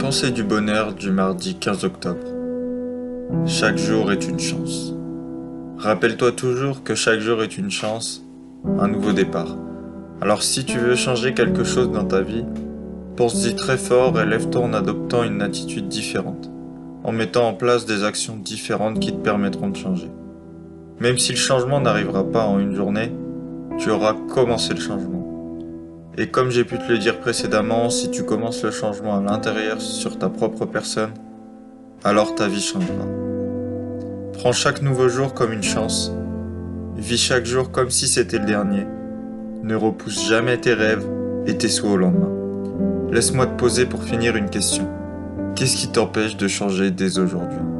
Pensée du bonheur du mardi 15 octobre. Chaque jour est une chance. Rappelle-toi toujours que chaque jour est une chance, un nouveau départ. Alors si tu veux changer quelque chose dans ta vie, pense-y très fort et lève-toi en adoptant une attitude différente, en mettant en place des actions différentes qui te permettront de changer. Même si le changement n'arrivera pas en une journée, tu auras commencé le changement. Et comme j'ai pu te le dire précédemment, si tu commences le changement à l'intérieur sur ta propre personne, alors ta vie changera. Prends chaque nouveau jour comme une chance. Vis chaque jour comme si c'était le dernier. Ne repousse jamais tes rêves et tes souhaits au lendemain. Laisse-moi te poser pour finir une question. Qu'est-ce qui t'empêche de changer dès aujourd'hui?